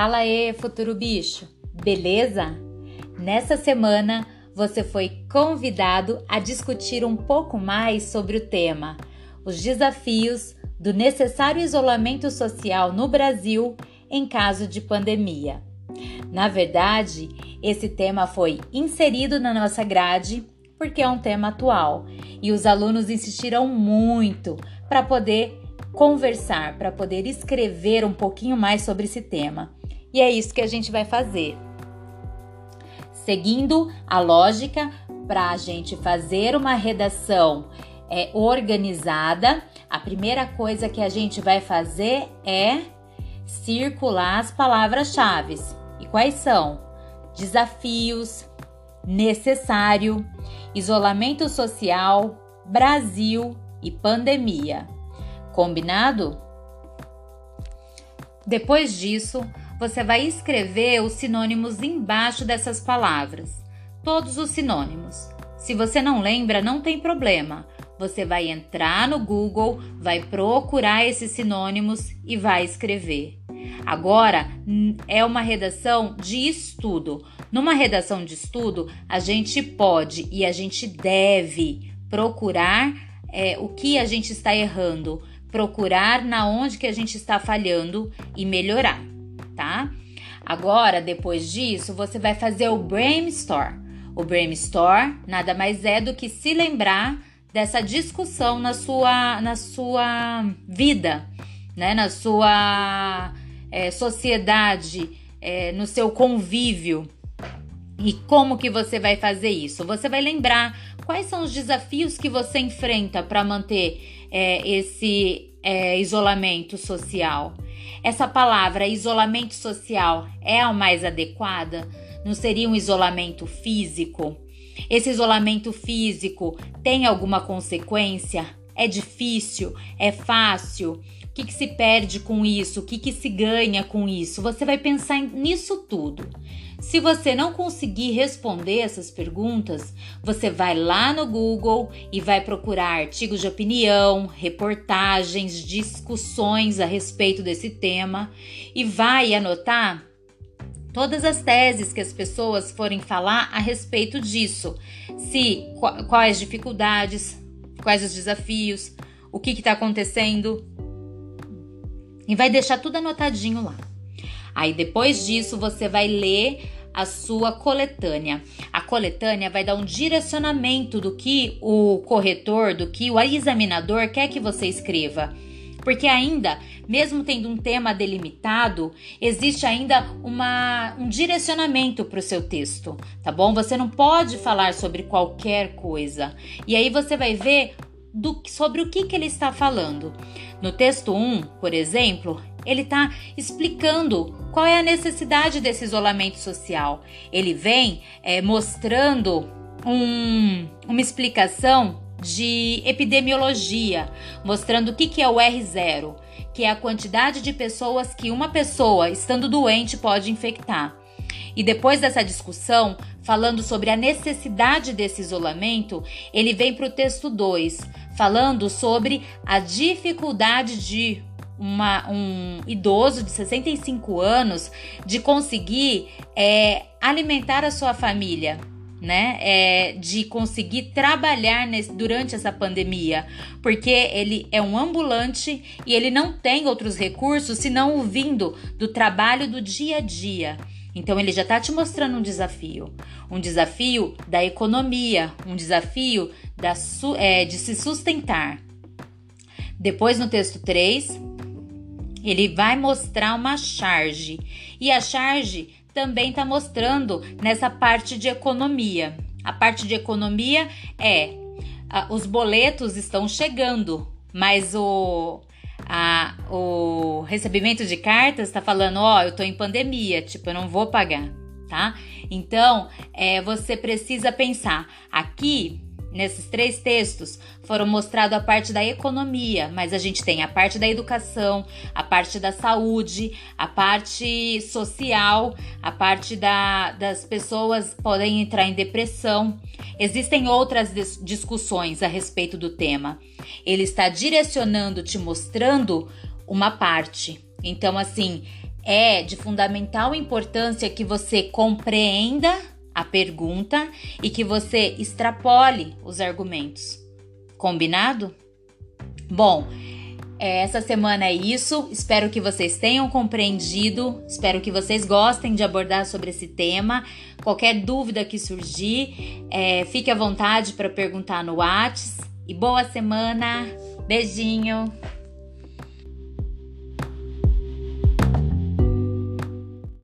Fala aí, futuro bicho, beleza? Nessa semana você foi convidado a discutir um pouco mais sobre o tema os desafios do necessário isolamento social no Brasil em caso de pandemia. Na verdade, esse tema foi inserido na nossa grade porque é um tema atual e os alunos insistiram muito para poder conversar, para poder escrever um pouquinho mais sobre esse tema. E é isso que a gente vai fazer. Seguindo a lógica para a gente fazer uma redação é, organizada, a primeira coisa que a gente vai fazer é circular as palavras-chave. E quais são? Desafios, necessário, isolamento social, Brasil e pandemia. Combinado? Depois disso, você vai escrever os sinônimos embaixo dessas palavras. Todos os sinônimos. Se você não lembra, não tem problema. Você vai entrar no Google, vai procurar esses sinônimos e vai escrever. Agora é uma redação de estudo. Numa redação de estudo, a gente pode e a gente deve procurar é, o que a gente está errando, procurar na onde que a gente está falhando e melhorar tá? Agora, depois disso, você vai fazer o brainstorm. O brainstorm nada mais é do que se lembrar dessa discussão na sua, na sua vida, né? na sua é, sociedade, é, no seu convívio. E como que você vai fazer isso? Você vai lembrar quais são os desafios que você enfrenta para manter é, esse isolamento social. Essa palavra isolamento social é a mais adequada? Não seria um isolamento físico? Esse isolamento físico tem alguma consequência? É difícil? É fácil? O que, que se perde com isso? O que, que se ganha com isso? Você vai pensar nisso tudo. Se você não conseguir responder essas perguntas, você vai lá no Google e vai procurar artigos de opinião, reportagens, discussões a respeito desse tema e vai anotar todas as teses que as pessoas forem falar a respeito disso. Se quais dificuldades, quais os desafios, o que está acontecendo. E vai deixar tudo anotadinho lá. Aí depois disso você vai ler a sua coletânea. A coletânea vai dar um direcionamento do que o corretor, do que o examinador quer que você escreva. Porque ainda, mesmo tendo um tema delimitado, existe ainda uma, um direcionamento para o seu texto, tá bom? Você não pode falar sobre qualquer coisa. E aí você vai ver do, sobre o que, que ele está falando. No texto 1, por exemplo, ele está explicando qual é a necessidade desse isolamento social. Ele vem é, mostrando um, uma explicação de epidemiologia, mostrando o que, que é o R0, que é a quantidade de pessoas que uma pessoa, estando doente, pode infectar. E depois dessa discussão, falando sobre a necessidade desse isolamento, ele vem para o texto 2, falando sobre a dificuldade de uma, um idoso de 65 anos de conseguir é, alimentar a sua família. Né, é, de conseguir trabalhar nesse, durante essa pandemia, porque ele é um ambulante e ele não tem outros recursos senão o vindo do trabalho do dia a dia. Então ele já está te mostrando um desafio, um desafio da economia, um desafio da, é, de se sustentar. Depois no texto 3, ele vai mostrar uma charge. E a charge também está mostrando nessa parte de economia. A parte de economia é os boletos estão chegando, mas o, a, o recebimento de cartas está falando: ó, oh, eu estou em pandemia, tipo, eu não vou pagar, tá? Então, é, você precisa pensar aqui Nesses três textos foram mostrado a parte da economia, mas a gente tem a parte da educação, a parte da saúde, a parte social, a parte da, das pessoas podem entrar em depressão. Existem outras discussões a respeito do tema. Ele está direcionando, te mostrando uma parte. Então, assim, É de fundamental importância que você compreenda a pergunta e que você extrapole os argumentos. Combinado? Bom, é, essa semana é isso. Espero que vocês tenham compreendido. Espero que vocês gostem de abordar sobre esse tema. Qualquer dúvida que surgir, é, fique à vontade para perguntar no WhatsApp. E boa semana. Beijinho.